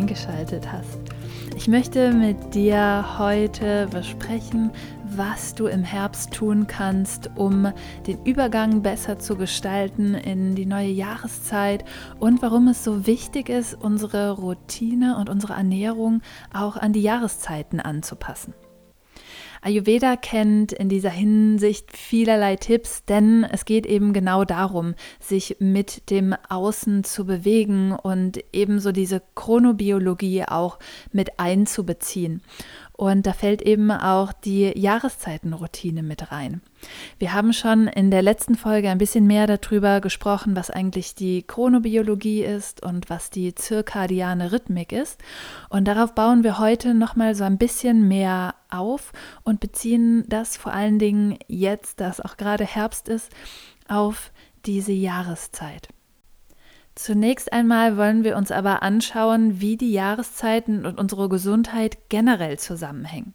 eingeschaltet hast. Ich möchte mit dir heute besprechen, was du im Herbst tun kannst, um den Übergang besser zu gestalten in die neue Jahreszeit und warum es so wichtig ist, unsere Routine und unsere Ernährung auch an die Jahreszeiten anzupassen. Ayurveda kennt in dieser Hinsicht vielerlei Tipps, denn es geht eben genau darum, sich mit dem Außen zu bewegen und ebenso diese Chronobiologie auch mit einzubeziehen. Und da fällt eben auch die Jahreszeitenroutine mit rein. Wir haben schon in der letzten Folge ein bisschen mehr darüber gesprochen, was eigentlich die Chronobiologie ist und was die zirkadiane Rhythmik ist. Und darauf bauen wir heute nochmal so ein bisschen mehr auf und beziehen das vor allen Dingen jetzt, dass auch gerade Herbst ist, auf diese Jahreszeit. Zunächst einmal wollen wir uns aber anschauen, wie die Jahreszeiten und unsere Gesundheit generell zusammenhängen.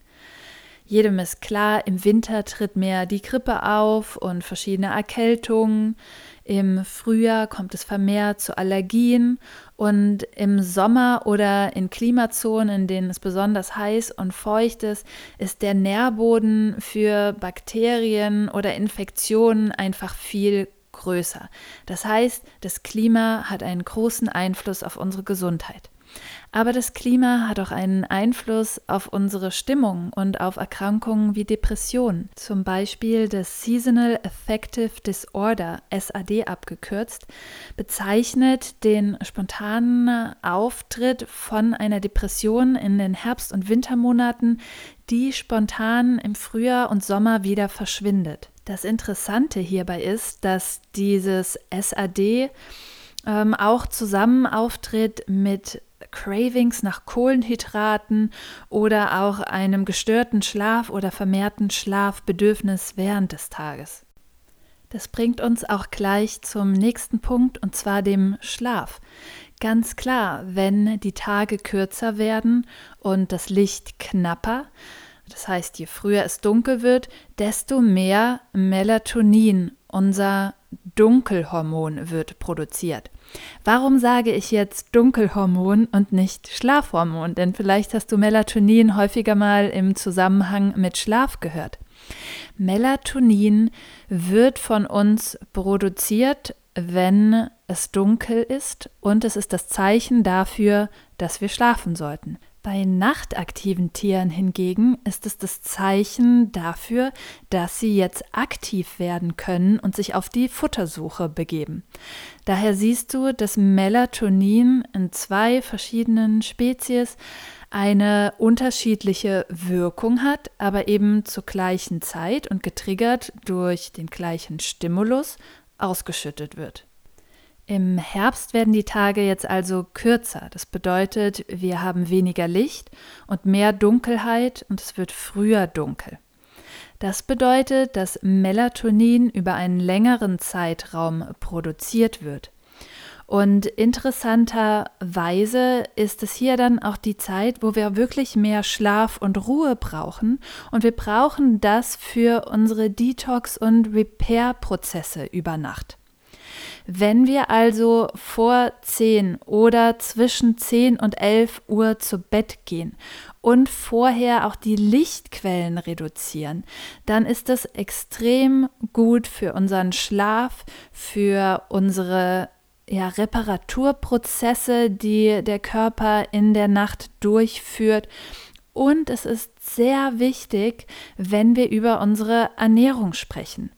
Jedem ist klar, im Winter tritt mehr die Grippe auf und verschiedene Erkältungen. Im Frühjahr kommt es vermehrt zu Allergien und im Sommer oder in Klimazonen, in denen es besonders heiß und feucht ist, ist der Nährboden für Bakterien oder Infektionen einfach viel größer. Das heißt, das Klima hat einen großen Einfluss auf unsere Gesundheit. Aber das Klima hat auch einen Einfluss auf unsere Stimmung und auf Erkrankungen wie Depressionen. Zum Beispiel das Seasonal Affective Disorder, SAD abgekürzt, bezeichnet den spontanen Auftritt von einer Depression in den Herbst- und Wintermonaten, die spontan im Frühjahr und Sommer wieder verschwindet. Das Interessante hierbei ist, dass dieses SAD ähm, auch zusammen auftritt mit Cravings nach Kohlenhydraten oder auch einem gestörten Schlaf oder vermehrten Schlafbedürfnis während des Tages. Das bringt uns auch gleich zum nächsten Punkt und zwar dem Schlaf. Ganz klar, wenn die Tage kürzer werden und das Licht knapper, das heißt, je früher es dunkel wird, desto mehr Melatonin, unser Dunkelhormon, wird produziert. Warum sage ich jetzt Dunkelhormon und nicht Schlafhormon? Denn vielleicht hast du Melatonin häufiger mal im Zusammenhang mit Schlaf gehört. Melatonin wird von uns produziert, wenn es dunkel ist und es ist das Zeichen dafür, dass wir schlafen sollten. Bei nachtaktiven Tieren hingegen ist es das Zeichen dafür, dass sie jetzt aktiv werden können und sich auf die Futtersuche begeben. Daher siehst du, dass Melatonin in zwei verschiedenen Spezies eine unterschiedliche Wirkung hat, aber eben zur gleichen Zeit und getriggert durch den gleichen Stimulus ausgeschüttet wird. Im Herbst werden die Tage jetzt also kürzer. Das bedeutet, wir haben weniger Licht und mehr Dunkelheit und es wird früher dunkel. Das bedeutet, dass Melatonin über einen längeren Zeitraum produziert wird. Und interessanterweise ist es hier dann auch die Zeit, wo wir wirklich mehr Schlaf und Ruhe brauchen. Und wir brauchen das für unsere Detox- und Repair-Prozesse über Nacht. Wenn wir also vor 10 oder zwischen 10 und 11 Uhr zu Bett gehen und vorher auch die Lichtquellen reduzieren, dann ist das extrem gut für unseren Schlaf, für unsere ja, Reparaturprozesse, die der Körper in der Nacht durchführt. Und es ist sehr wichtig, wenn wir über unsere Ernährung sprechen.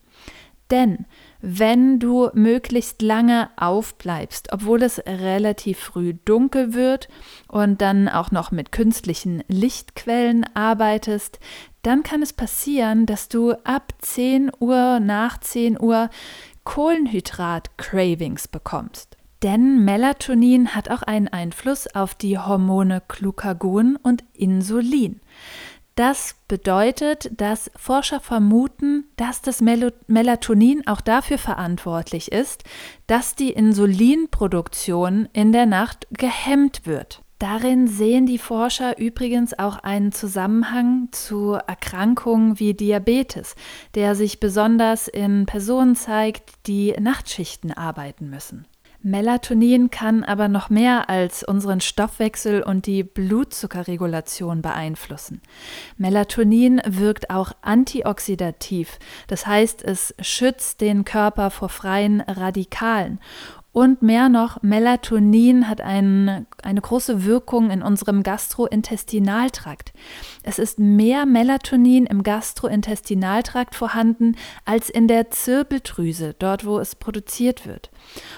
Denn wenn du möglichst lange aufbleibst, obwohl es relativ früh dunkel wird und dann auch noch mit künstlichen Lichtquellen arbeitest, dann kann es passieren, dass du ab 10 Uhr, nach 10 Uhr Kohlenhydrat-Cravings bekommst. Denn Melatonin hat auch einen Einfluss auf die Hormone Glucagon und Insulin. Das bedeutet, dass Forscher vermuten, dass das Mel Melatonin auch dafür verantwortlich ist, dass die Insulinproduktion in der Nacht gehemmt wird. Darin sehen die Forscher übrigens auch einen Zusammenhang zu Erkrankungen wie Diabetes, der sich besonders in Personen zeigt, die Nachtschichten arbeiten müssen. Melatonin kann aber noch mehr als unseren Stoffwechsel und die Blutzuckerregulation beeinflussen. Melatonin wirkt auch antioxidativ, das heißt es schützt den Körper vor freien Radikalen und mehr noch, Melatonin hat ein, eine große Wirkung in unserem Gastrointestinaltrakt. Es ist mehr Melatonin im Gastrointestinaltrakt vorhanden als in der Zirbeldrüse, dort wo es produziert wird.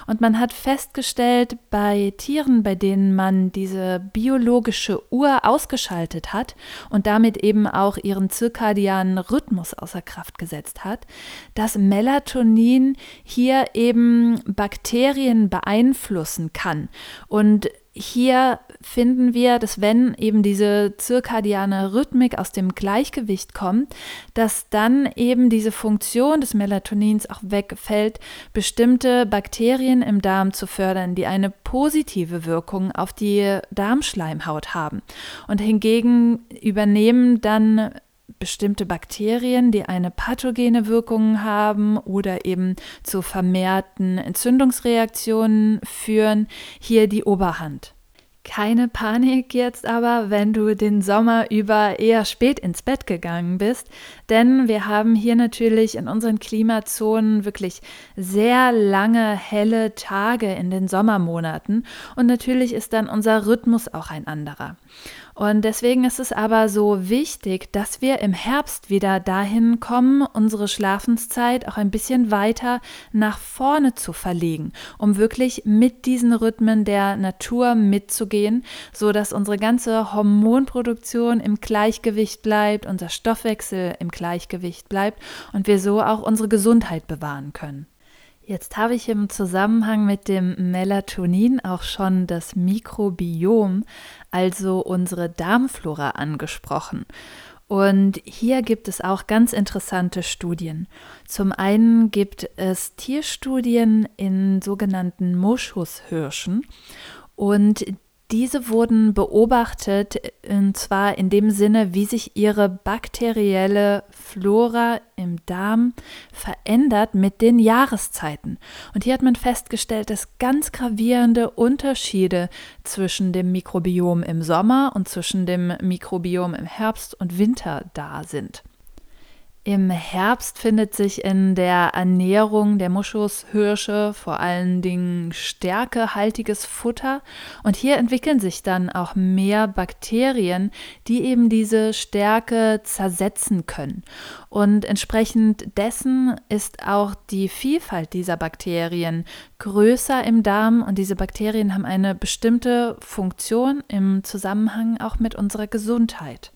Und man hat festgestellt, bei Tieren, bei denen man diese biologische Uhr ausgeschaltet hat und damit eben auch ihren zirkadianen Rhythmus außer Kraft gesetzt hat, dass Melatonin hier eben Bakterien beeinflussen kann. Und hier finden wir, dass wenn eben diese zirkadiane Rhythmik aus dem Gleichgewicht kommt, dass dann eben diese Funktion des Melatonins auch wegfällt, bestimmte Bakterien im Darm zu fördern, die eine positive Wirkung auf die Darmschleimhaut haben. Und hingegen übernehmen dann bestimmte Bakterien, die eine pathogene Wirkung haben oder eben zu vermehrten Entzündungsreaktionen führen, hier die Oberhand. Keine Panik jetzt aber, wenn du den Sommer über eher spät ins Bett gegangen bist, denn wir haben hier natürlich in unseren Klimazonen wirklich sehr lange helle Tage in den Sommermonaten und natürlich ist dann unser Rhythmus auch ein anderer. Und deswegen ist es aber so wichtig, dass wir im Herbst wieder dahin kommen, unsere Schlafenszeit auch ein bisschen weiter nach vorne zu verlegen, um wirklich mit diesen Rhythmen der Natur mitzugehen, so dass unsere ganze Hormonproduktion im Gleichgewicht bleibt, unser Stoffwechsel im Gleichgewicht bleibt und wir so auch unsere Gesundheit bewahren können. Jetzt habe ich im Zusammenhang mit dem Melatonin auch schon das Mikrobiom, also unsere Darmflora, angesprochen. Und hier gibt es auch ganz interessante Studien. Zum einen gibt es Tierstudien in sogenannten Moschushirschen und diese wurden beobachtet, und zwar in dem Sinne, wie sich ihre bakterielle Flora im Darm verändert mit den Jahreszeiten. Und hier hat man festgestellt, dass ganz gravierende Unterschiede zwischen dem Mikrobiom im Sommer und zwischen dem Mikrobiom im Herbst und Winter da sind. Im Herbst findet sich in der Ernährung der Muschushirsche vor allen Dingen stärkehaltiges Futter und hier entwickeln sich dann auch mehr Bakterien, die eben diese Stärke zersetzen können. Und entsprechend dessen ist auch die Vielfalt dieser Bakterien größer im Darm und diese Bakterien haben eine bestimmte Funktion im Zusammenhang auch mit unserer Gesundheit.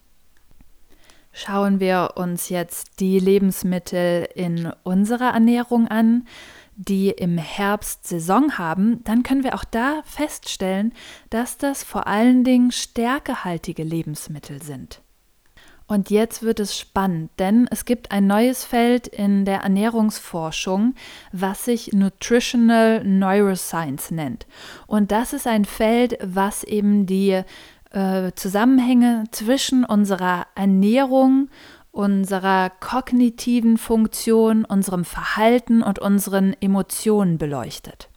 Schauen wir uns jetzt die Lebensmittel in unserer Ernährung an, die im Herbst Saison haben, dann können wir auch da feststellen, dass das vor allen Dingen stärkehaltige Lebensmittel sind. Und jetzt wird es spannend, denn es gibt ein neues Feld in der Ernährungsforschung, was sich Nutritional Neuroscience nennt. Und das ist ein Feld, was eben die äh, Zusammenhänge zwischen unserer Ernährung, unserer kognitiven Funktion, unserem Verhalten und unseren Emotionen beleuchtet.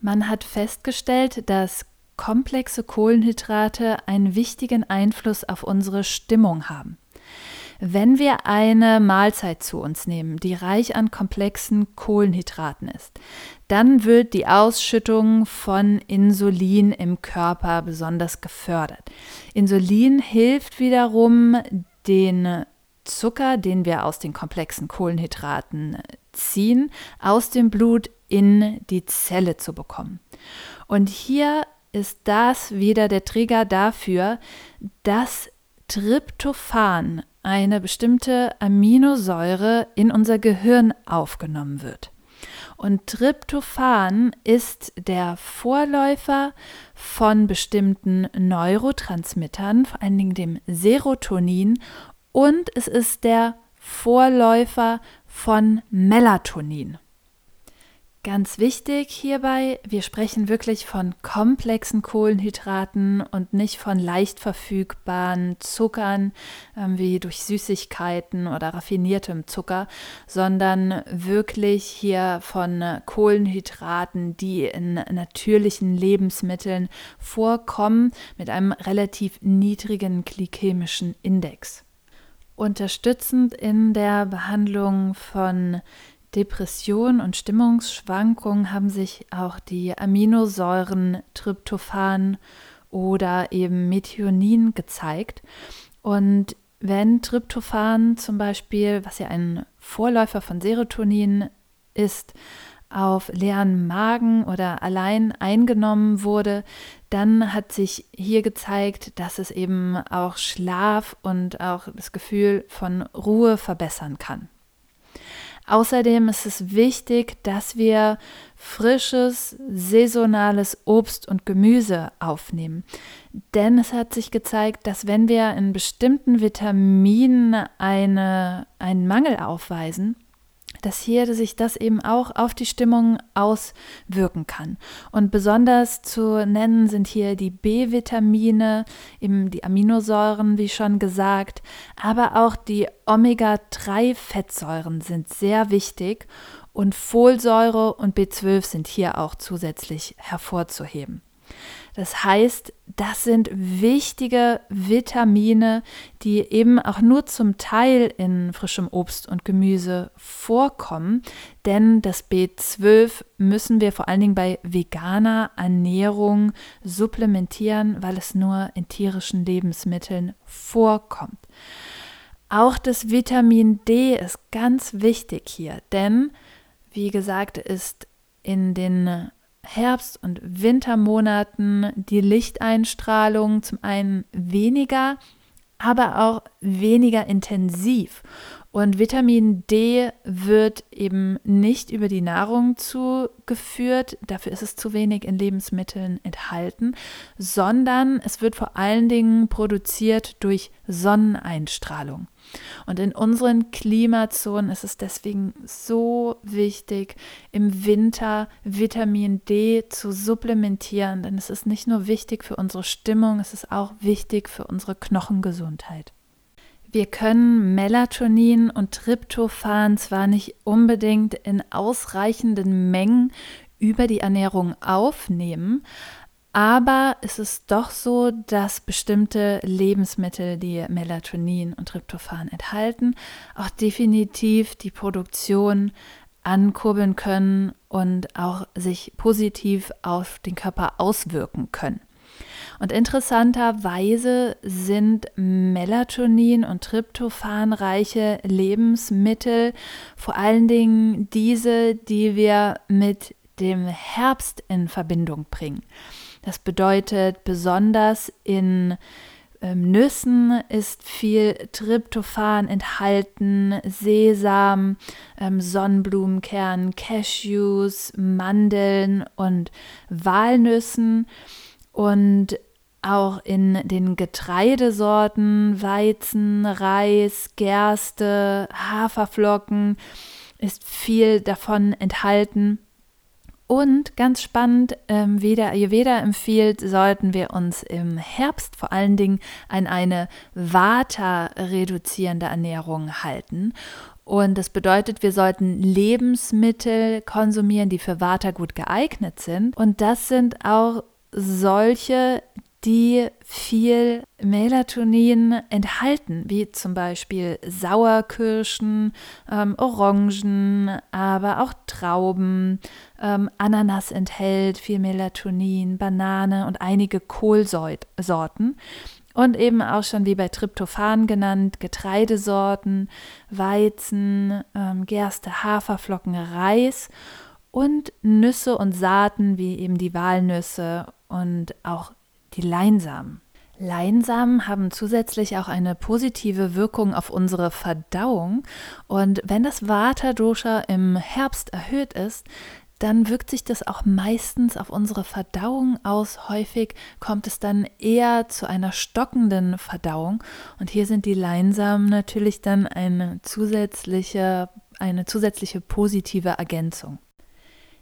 Man hat festgestellt, dass komplexe Kohlenhydrate einen wichtigen Einfluss auf unsere Stimmung haben. Wenn wir eine Mahlzeit zu uns nehmen, die reich an komplexen Kohlenhydraten ist, dann wird die Ausschüttung von Insulin im Körper besonders gefördert. Insulin hilft wiederum, den Zucker, den wir aus den komplexen Kohlenhydraten ziehen, aus dem Blut in die Zelle zu bekommen. Und hier ist das wieder der Trigger dafür, dass Tryptophan eine bestimmte Aminosäure in unser Gehirn aufgenommen wird. Und Tryptophan ist der Vorläufer von bestimmten Neurotransmittern, vor allen Dingen dem Serotonin, und es ist der Vorläufer von Melatonin. Ganz wichtig hierbei, wir sprechen wirklich von komplexen Kohlenhydraten und nicht von leicht verfügbaren Zuckern äh, wie durch Süßigkeiten oder raffiniertem Zucker, sondern wirklich hier von Kohlenhydraten, die in natürlichen Lebensmitteln vorkommen, mit einem relativ niedrigen glykämischen Index. Unterstützend in der Behandlung von Depression und Stimmungsschwankungen haben sich auch die Aminosäuren Tryptophan oder eben Methionin gezeigt. Und wenn Tryptophan zum Beispiel, was ja ein Vorläufer von Serotonin ist, auf leeren Magen oder allein eingenommen wurde, dann hat sich hier gezeigt, dass es eben auch Schlaf und auch das Gefühl von Ruhe verbessern kann. Außerdem ist es wichtig, dass wir frisches, saisonales Obst und Gemüse aufnehmen. Denn es hat sich gezeigt, dass wenn wir in bestimmten Vitaminen eine, einen Mangel aufweisen, dass hier sich das eben auch auf die Stimmung auswirken kann. Und besonders zu nennen sind hier die B-Vitamine, eben die Aminosäuren, wie schon gesagt, aber auch die Omega-3-Fettsäuren sind sehr wichtig und Folsäure und B12 sind hier auch zusätzlich hervorzuheben. Das heißt, das sind wichtige Vitamine, die eben auch nur zum Teil in frischem Obst und Gemüse vorkommen, denn das B12 müssen wir vor allen Dingen bei veganer Ernährung supplementieren, weil es nur in tierischen Lebensmitteln vorkommt. Auch das Vitamin D ist ganz wichtig hier, denn wie gesagt, ist in den Herbst- und Wintermonaten die Lichteinstrahlung zum einen weniger, aber auch weniger intensiv. Und Vitamin D wird eben nicht über die Nahrung zugeführt, dafür ist es zu wenig in Lebensmitteln enthalten, sondern es wird vor allen Dingen produziert durch Sonneneinstrahlung. Und in unseren Klimazonen ist es deswegen so wichtig, im Winter Vitamin D zu supplementieren, denn es ist nicht nur wichtig für unsere Stimmung, es ist auch wichtig für unsere Knochengesundheit. Wir können Melatonin und Tryptophan zwar nicht unbedingt in ausreichenden Mengen über die Ernährung aufnehmen, aber es ist doch so, dass bestimmte Lebensmittel, die Melatonin und Tryptophan enthalten, auch definitiv die Produktion ankurbeln können und auch sich positiv auf den Körper auswirken können. Und interessanterweise sind Melatonin und Tryptophanreiche Lebensmittel vor allen Dingen diese, die wir mit dem Herbst in Verbindung bringen. Das bedeutet besonders in ähm, Nüssen ist viel Tryptophan enthalten, Sesam, ähm, Sonnenblumenkern, Cashews, Mandeln und Walnüssen. Und auch in den Getreidesorten, Weizen, Reis, Gerste, Haferflocken ist viel davon enthalten. Und ganz spannend, ähm, wie der Ayurveda empfiehlt, sollten wir uns im Herbst vor allen Dingen an eine Vata-reduzierende Ernährung halten. Und das bedeutet, wir sollten Lebensmittel konsumieren, die für Vata gut geeignet sind. Und das sind auch solche, die viel Melatonin enthalten, wie zum Beispiel Sauerkirschen, ähm, Orangen, aber auch Trauben. Ähm, Ananas enthält viel Melatonin, Banane und einige Kohlsorten. Und eben auch schon wie bei Tryptophan genannt, Getreidesorten, Weizen, ähm, Gerste, Haferflocken, Reis und Nüsse und Saaten wie eben die Walnüsse und auch die Leinsamen. Leinsamen haben zusätzlich auch eine positive Wirkung auf unsere Verdauung. Und wenn das Vata-Dosha im Herbst erhöht ist, dann wirkt sich das auch meistens auf unsere Verdauung aus. Häufig kommt es dann eher zu einer stockenden Verdauung. Und hier sind die Leinsamen natürlich dann eine zusätzliche, eine zusätzliche positive Ergänzung.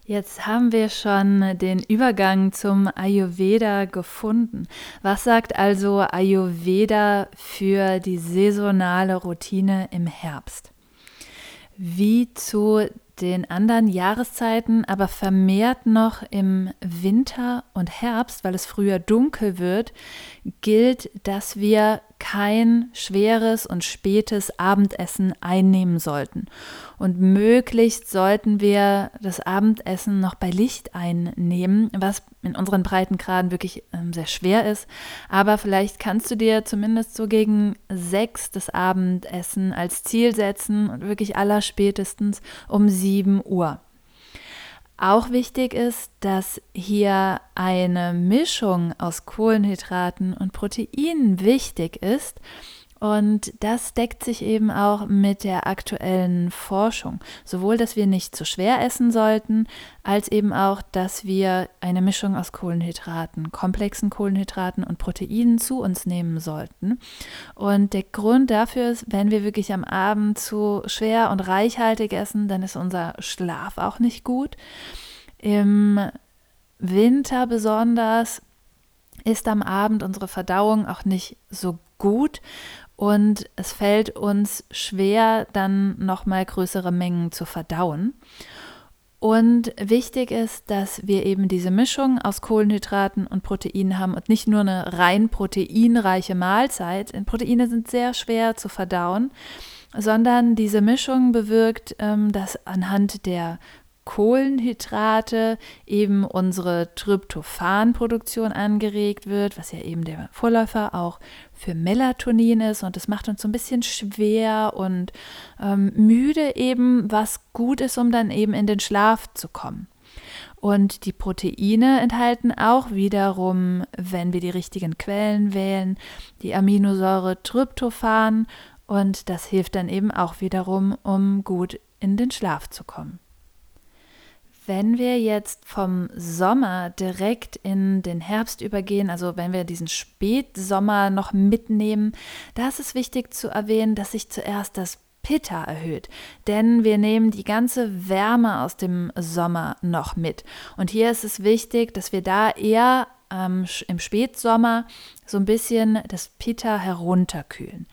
Jetzt haben wir schon den Übergang zum Ayurveda gefunden. Was sagt also Ayurveda für die saisonale Routine im Herbst? Wie zu den anderen Jahreszeiten, aber vermehrt noch im Winter und Herbst, weil es früher dunkel wird, gilt, dass wir kein schweres und spätes Abendessen einnehmen sollten. Und möglichst sollten wir das Abendessen noch bei Licht einnehmen, was in unseren Breitengraden wirklich ähm, sehr schwer ist. Aber vielleicht kannst du dir zumindest so gegen sechs das Abendessen als Ziel setzen und wirklich allerspätestens um sieben Uhr. Auch wichtig ist, dass hier eine Mischung aus Kohlenhydraten und Proteinen wichtig ist und das deckt sich eben auch mit der aktuellen Forschung. Sowohl, dass wir nicht zu schwer essen sollten, als eben auch, dass wir eine Mischung aus Kohlenhydraten, komplexen Kohlenhydraten und Proteinen zu uns nehmen sollten. Und der Grund dafür ist, wenn wir wirklich am Abend zu schwer und reichhaltig essen, dann ist unser Schlaf auch nicht gut. Im Winter besonders ist am Abend unsere Verdauung auch nicht so gut und es fällt uns schwer, dann nochmal größere Mengen zu verdauen. Und wichtig ist, dass wir eben diese Mischung aus Kohlenhydraten und Proteinen haben und nicht nur eine rein proteinreiche Mahlzeit. Proteine sind sehr schwer zu verdauen, sondern diese Mischung bewirkt, ähm, dass anhand der Kohlenhydrate eben unsere Tryptophanproduktion angeregt wird, was ja eben der Vorläufer auch für Melatonin ist. Und das macht uns so ein bisschen schwer und ähm, müde eben, was gut ist, um dann eben in den Schlaf zu kommen. Und die Proteine enthalten auch wiederum, wenn wir die richtigen Quellen wählen, die Aminosäure Tryptophan. Und das hilft dann eben auch wiederum, um gut in den Schlaf zu kommen. Wenn wir jetzt vom Sommer direkt in den Herbst übergehen, also wenn wir diesen Spätsommer noch mitnehmen, da ist es wichtig zu erwähnen, dass sich zuerst das Pitta erhöht, denn wir nehmen die ganze Wärme aus dem Sommer noch mit. Und hier ist es wichtig, dass wir da eher ähm, im Spätsommer so ein bisschen das Pitta herunterkühlen.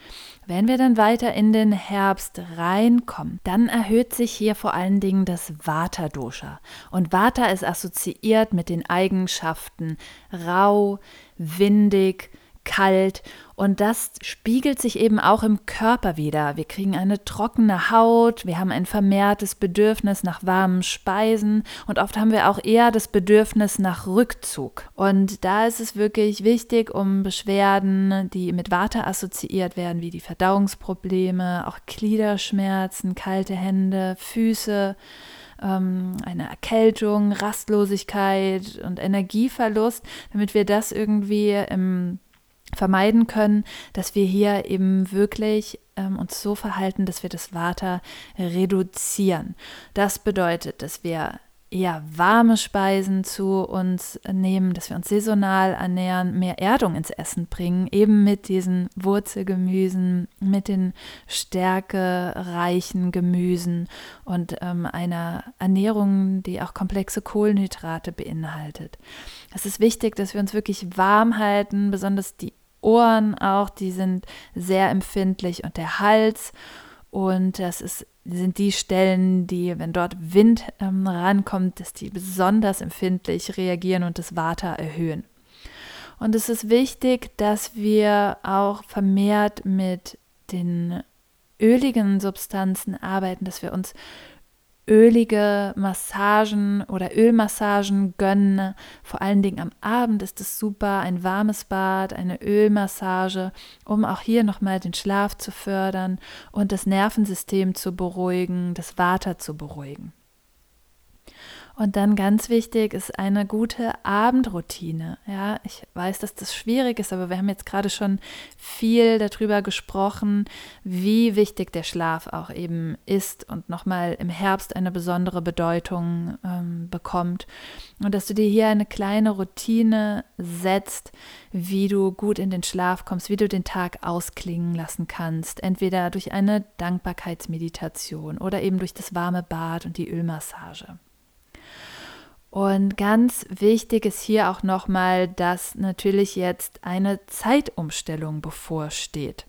Wenn wir dann weiter in den Herbst reinkommen, dann erhöht sich hier vor allen Dingen das Vata-Dosha. Und Vata ist assoziiert mit den Eigenschaften rau, windig, kalt und das spiegelt sich eben auch im Körper wieder. Wir kriegen eine trockene Haut, wir haben ein vermehrtes Bedürfnis nach warmen Speisen und oft haben wir auch eher das Bedürfnis nach Rückzug. Und da ist es wirklich wichtig, um Beschwerden, die mit Warte assoziiert werden, wie die Verdauungsprobleme, auch Gliederschmerzen, kalte Hände, Füße, ähm, eine Erkältung, Rastlosigkeit und Energieverlust, damit wir das irgendwie im vermeiden können, dass wir hier eben wirklich ähm, uns so verhalten, dass wir das Vata reduzieren. Das bedeutet, dass wir eher warme Speisen zu uns nehmen, dass wir uns saisonal ernähren, mehr Erdung ins Essen bringen, eben mit diesen Wurzelgemüsen, mit den stärkereichen Gemüsen und ähm, einer Ernährung, die auch komplexe Kohlenhydrate beinhaltet. Es ist wichtig, dass wir uns wirklich warm halten, besonders die Ohren auch, die sind sehr empfindlich und der Hals. Und das ist, sind die Stellen, die, wenn dort Wind ähm, rankommt, dass die besonders empfindlich reagieren und das Water erhöhen. Und es ist wichtig, dass wir auch vermehrt mit den öligen Substanzen arbeiten, dass wir uns ölige Massagen oder Ölmassagen gönnen. Vor allen Dingen am Abend ist es super, ein warmes Bad, eine Ölmassage, um auch hier nochmal den Schlaf zu fördern und das Nervensystem zu beruhigen, das Water zu beruhigen. Und dann ganz wichtig ist eine gute Abendroutine. Ja, ich weiß, dass das schwierig ist, aber wir haben jetzt gerade schon viel darüber gesprochen, wie wichtig der Schlaf auch eben ist und nochmal im Herbst eine besondere Bedeutung ähm, bekommt. Und dass du dir hier eine kleine Routine setzt, wie du gut in den Schlaf kommst, wie du den Tag ausklingen lassen kannst. Entweder durch eine Dankbarkeitsmeditation oder eben durch das warme Bad und die Ölmassage. Und ganz wichtig ist hier auch nochmal, dass natürlich jetzt eine Zeitumstellung bevorsteht.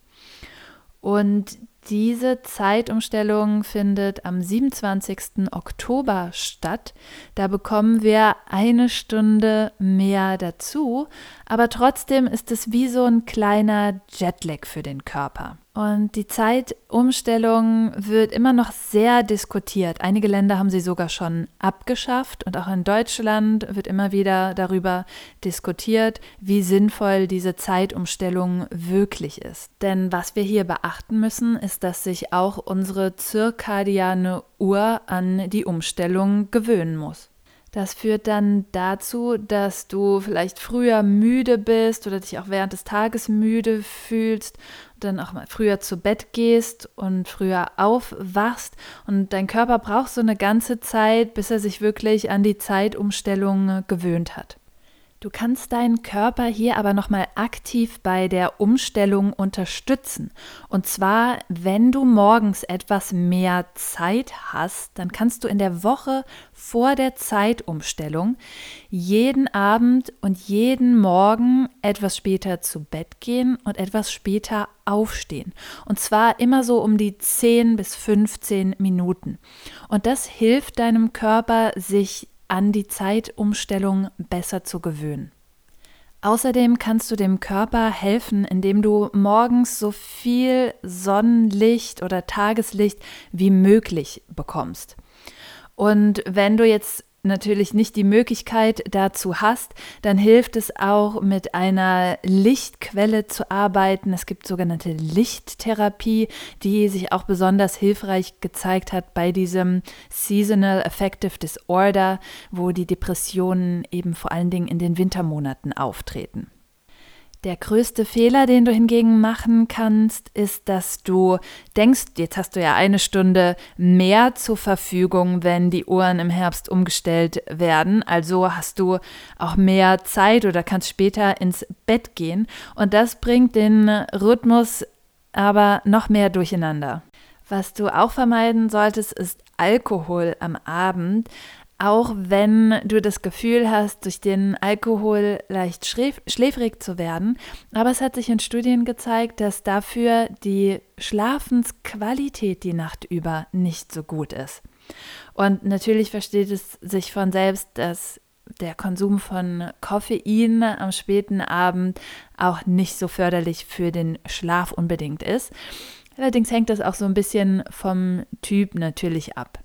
Und diese Zeitumstellung findet am 27. Oktober statt. Da bekommen wir eine Stunde mehr dazu, aber trotzdem ist es wie so ein kleiner Jetlag für den Körper. Und die Zeitumstellung wird immer noch sehr diskutiert. Einige Länder haben sie sogar schon abgeschafft und auch in Deutschland wird immer wieder darüber diskutiert, wie sinnvoll diese Zeitumstellung wirklich ist. Denn was wir hier beachten müssen, ist, dass sich auch unsere zirkadiane Uhr an die Umstellung gewöhnen muss. Das führt dann dazu, dass du vielleicht früher müde bist oder dich auch während des Tages müde fühlst, dann auch mal früher zu Bett gehst und früher aufwachst und dein Körper braucht so eine ganze Zeit, bis er sich wirklich an die Zeitumstellung gewöhnt hat. Du kannst deinen Körper hier aber nochmal aktiv bei der Umstellung unterstützen. Und zwar, wenn du morgens etwas mehr Zeit hast, dann kannst du in der Woche vor der Zeitumstellung jeden Abend und jeden Morgen etwas später zu Bett gehen und etwas später aufstehen. Und zwar immer so um die 10 bis 15 Minuten. Und das hilft deinem Körper, sich an die Zeitumstellung besser zu gewöhnen. Außerdem kannst du dem Körper helfen, indem du morgens so viel Sonnenlicht oder Tageslicht wie möglich bekommst. Und wenn du jetzt natürlich nicht die Möglichkeit dazu hast, dann hilft es auch mit einer Lichtquelle zu arbeiten. Es gibt sogenannte Lichttherapie, die sich auch besonders hilfreich gezeigt hat bei diesem Seasonal Affective Disorder, wo die Depressionen eben vor allen Dingen in den Wintermonaten auftreten. Der größte Fehler, den du hingegen machen kannst, ist, dass du denkst, jetzt hast du ja eine Stunde mehr zur Verfügung, wenn die Uhren im Herbst umgestellt werden. Also hast du auch mehr Zeit oder kannst später ins Bett gehen. Und das bringt den Rhythmus aber noch mehr durcheinander. Was du auch vermeiden solltest, ist Alkohol am Abend auch wenn du das Gefühl hast, durch den Alkohol leicht schläfrig zu werden. Aber es hat sich in Studien gezeigt, dass dafür die Schlafensqualität die Nacht über nicht so gut ist. Und natürlich versteht es sich von selbst, dass der Konsum von Koffein am späten Abend auch nicht so förderlich für den Schlaf unbedingt ist. Allerdings hängt das auch so ein bisschen vom Typ natürlich ab.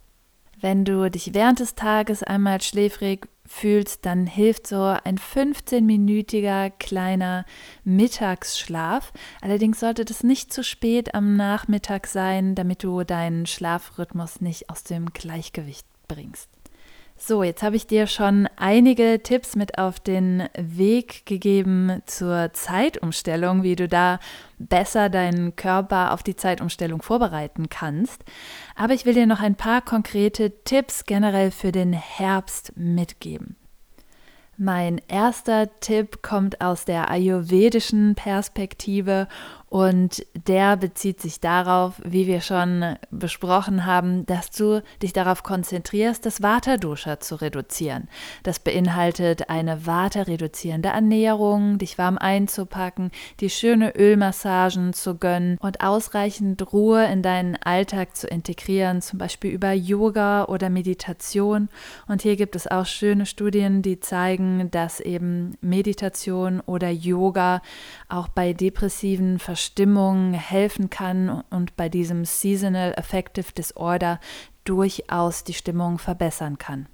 Wenn du dich während des Tages einmal schläfrig fühlst, dann hilft so ein 15-minütiger kleiner Mittagsschlaf. Allerdings sollte das nicht zu spät am Nachmittag sein, damit du deinen Schlafrhythmus nicht aus dem Gleichgewicht bringst. So, jetzt habe ich dir schon einige Tipps mit auf den Weg gegeben zur Zeitumstellung, wie du da besser deinen Körper auf die Zeitumstellung vorbereiten kannst. Aber ich will dir noch ein paar konkrete Tipps generell für den Herbst mitgeben. Mein erster Tipp kommt aus der ayurvedischen Perspektive und der bezieht sich darauf, wie wir schon besprochen haben, dass du dich darauf konzentrierst, das Vata-Dosha zu reduzieren. Das beinhaltet eine Vata-reduzierende Ernährung, dich warm einzupacken, die schöne Ölmassagen zu gönnen und ausreichend Ruhe in deinen Alltag zu integrieren, zum Beispiel über Yoga oder Meditation. Und hier gibt es auch schöne Studien, die zeigen, dass eben Meditation oder Yoga auch bei depressiven Verstimmungen Stimmung helfen kann und bei diesem Seasonal Affective Disorder durchaus die Stimmung verbessern kann.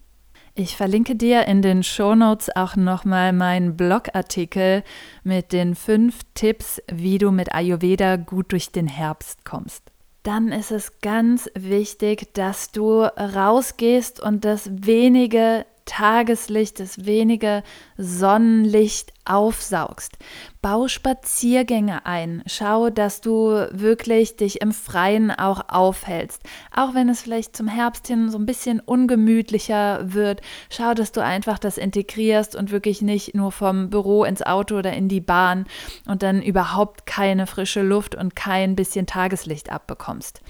Ich verlinke dir in den Shownotes auch nochmal meinen Blogartikel mit den fünf Tipps, wie du mit Ayurveda gut durch den Herbst kommst. dann ist es ganz wichtig, dass du rausgehst und das wenige Tageslicht, das wenige Sonnenlicht aufsaugst. Bau Spaziergänge ein. Schau, dass du wirklich dich im Freien auch aufhältst. Auch wenn es vielleicht zum Herbst hin so ein bisschen ungemütlicher wird, schau, dass du einfach das integrierst und wirklich nicht nur vom Büro ins Auto oder in die Bahn und dann überhaupt keine frische Luft und kein bisschen Tageslicht abbekommst.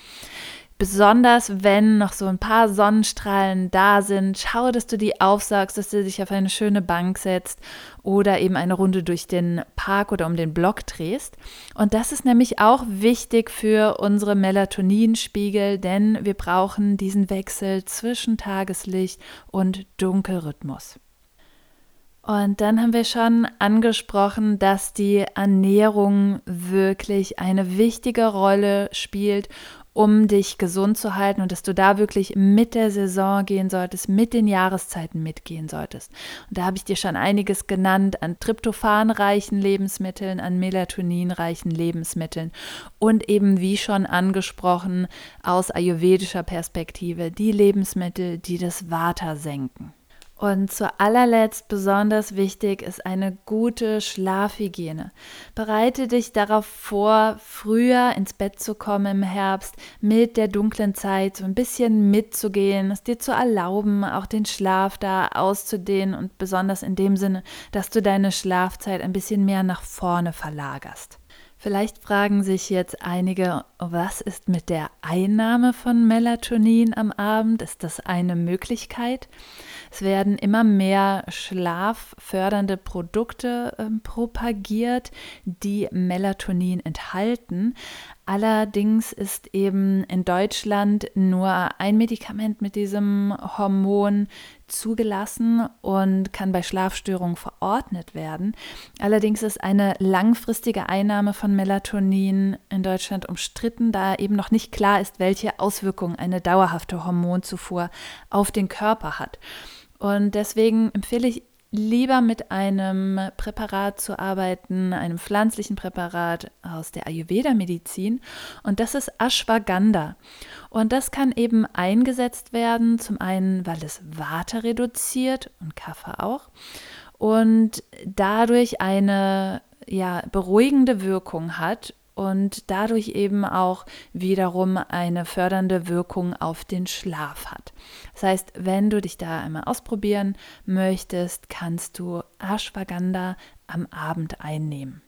Besonders wenn noch so ein paar Sonnenstrahlen da sind, schau, dass du die aufsagst, dass du dich auf eine schöne Bank setzt oder eben eine Runde durch den Park oder um den Block drehst. Und das ist nämlich auch wichtig für unsere Melatoninspiegel, denn wir brauchen diesen Wechsel zwischen Tageslicht und Dunkelrhythmus. Und dann haben wir schon angesprochen, dass die Ernährung wirklich eine wichtige Rolle spielt um dich gesund zu halten und dass du da wirklich mit der Saison gehen solltest, mit den Jahreszeiten mitgehen solltest. Und da habe ich dir schon einiges genannt an tryptophanreichen Lebensmitteln, an melatoninreichen Lebensmitteln und eben wie schon angesprochen aus ayurvedischer Perspektive die Lebensmittel, die das Vata senken. Und zu allerletzt besonders wichtig ist eine gute Schlafhygiene. Bereite dich darauf vor, früher ins Bett zu kommen im Herbst, mit der dunklen Zeit so ein bisschen mitzugehen, es dir zu erlauben, auch den Schlaf da auszudehnen und besonders in dem Sinne, dass du deine Schlafzeit ein bisschen mehr nach vorne verlagerst. Vielleicht fragen sich jetzt einige, was ist mit der Einnahme von Melatonin am Abend? Ist das eine Möglichkeit? Es werden immer mehr schlaffördernde Produkte äh, propagiert, die Melatonin enthalten. Allerdings ist eben in Deutschland nur ein Medikament mit diesem Hormon zugelassen und kann bei Schlafstörungen verordnet werden. Allerdings ist eine langfristige Einnahme von Melatonin in Deutschland umstritten, da eben noch nicht klar ist, welche Auswirkungen eine dauerhafte Hormonzufuhr auf den Körper hat. Und deswegen empfehle ich lieber mit einem Präparat zu arbeiten, einem pflanzlichen Präparat aus der Ayurveda-Medizin. Und das ist Ashwagandha. Und das kann eben eingesetzt werden, zum einen, weil es Vata reduziert und Kaffer auch. Und dadurch eine ja, beruhigende Wirkung hat und dadurch eben auch wiederum eine fördernde Wirkung auf den Schlaf hat. Das heißt, wenn du dich da einmal ausprobieren möchtest, kannst du Ashwagandha am Abend einnehmen.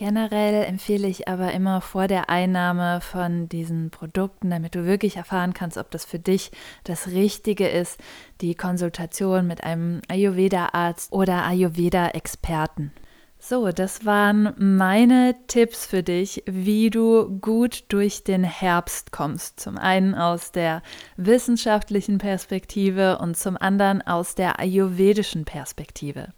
Generell empfehle ich aber immer vor der Einnahme von diesen Produkten, damit du wirklich erfahren kannst, ob das für dich das Richtige ist, die Konsultation mit einem Ayurveda-Arzt oder Ayurveda-Experten. So, das waren meine Tipps für dich, wie du gut durch den Herbst kommst. Zum einen aus der wissenschaftlichen Perspektive und zum anderen aus der ayurvedischen Perspektive.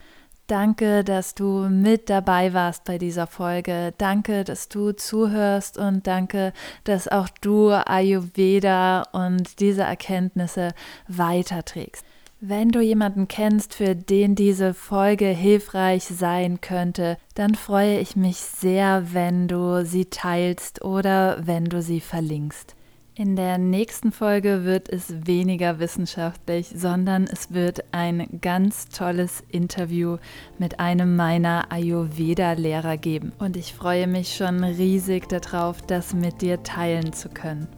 Danke, dass du mit dabei warst bei dieser Folge. Danke, dass du zuhörst und danke, dass auch du Ayurveda und diese Erkenntnisse weiterträgst. Wenn du jemanden kennst, für den diese Folge hilfreich sein könnte, dann freue ich mich sehr, wenn du sie teilst oder wenn du sie verlinkst. In der nächsten Folge wird es weniger wissenschaftlich, sondern es wird ein ganz tolles Interview mit einem meiner Ayurveda-Lehrer geben. Und ich freue mich schon riesig darauf, das mit dir teilen zu können.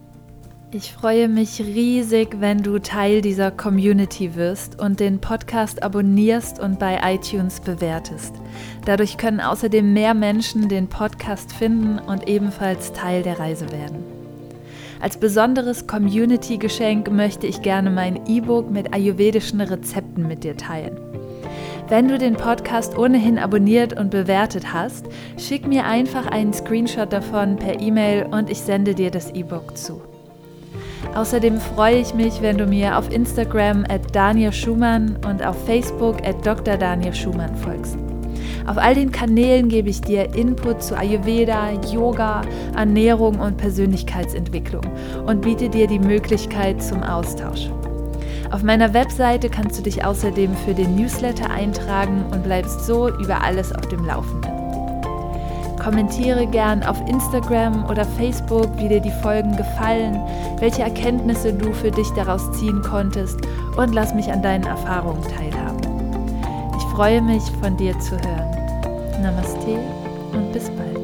Ich freue mich riesig, wenn du Teil dieser Community wirst und den Podcast abonnierst und bei iTunes bewertest. Dadurch können außerdem mehr Menschen den Podcast finden und ebenfalls Teil der Reise werden. Als besonderes Community-Geschenk möchte ich gerne mein E-Book mit ayurvedischen Rezepten mit dir teilen. Wenn du den Podcast ohnehin abonniert und bewertet hast, schick mir einfach einen Screenshot davon per E-Mail und ich sende dir das E-Book zu. Außerdem freue ich mich, wenn du mir auf Instagram at Daniel Schumann und auf Facebook at Dr. Daniel Schumann folgst. Auf all den Kanälen gebe ich dir Input zu Ayurveda, Yoga, Ernährung und Persönlichkeitsentwicklung und biete dir die Möglichkeit zum Austausch. Auf meiner Webseite kannst du dich außerdem für den Newsletter eintragen und bleibst so über alles auf dem Laufenden. Kommentiere gern auf Instagram oder Facebook, wie dir die Folgen gefallen, welche Erkenntnisse du für dich daraus ziehen konntest und lass mich an deinen Erfahrungen teilhaben. Ich freue mich, von dir zu hören. Namaste und bis bald.